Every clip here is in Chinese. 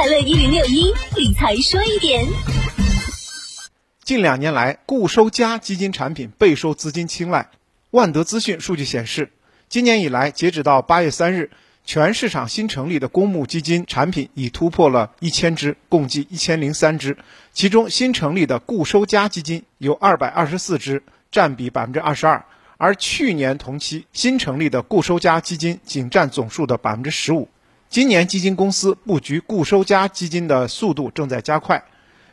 快乐一零六一理财说一点。近两年来，固收加基金产品备受资金青睐。万德资讯数据显示，今年以来，截止到八月三日，全市场新成立的公募基金产品已突破了一千只，共计一千零三只。其中，新成立的固收加基金有二百二十四只，占比百分之二十二。而去年同期新成立的固收加基金仅占总数的百分之十五。今年基金公司布局固收加基金的速度正在加快。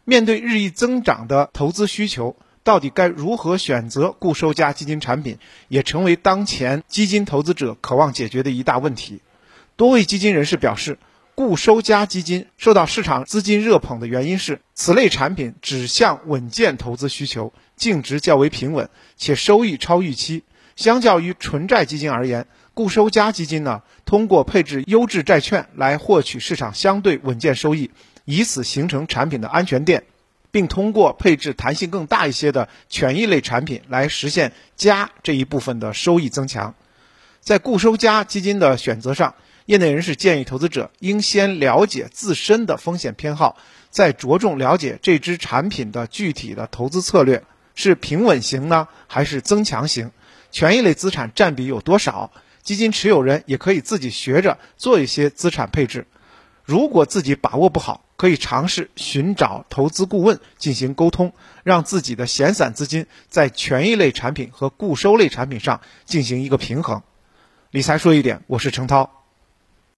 面对日益增长的投资需求，到底该如何选择固收加基金产品，也成为当前基金投资者渴望解决的一大问题。多位基金人士表示，固收加基金受到市场资金热捧的原因是，此类产品指向稳健投资需求。净值较为平稳，且收益超预期。相较于纯债基金而言，固收加基金呢，通过配置优质债券来获取市场相对稳健收益，以此形成产品的安全垫，并通过配置弹性更大一些的权益类产品来实现加这一部分的收益增强。在固收加基金的选择上，业内人士建议投资者应先了解自身的风险偏好，再着重了解这支产品的具体的投资策略。是平稳型呢，还是增强型？权益类资产占比有多少？基金持有人也可以自己学着做一些资产配置。如果自己把握不好，可以尝试寻找投资顾问进行沟通，让自己的闲散资金在权益类产品和固收类产品上进行一个平衡。理财说一点，我是程涛。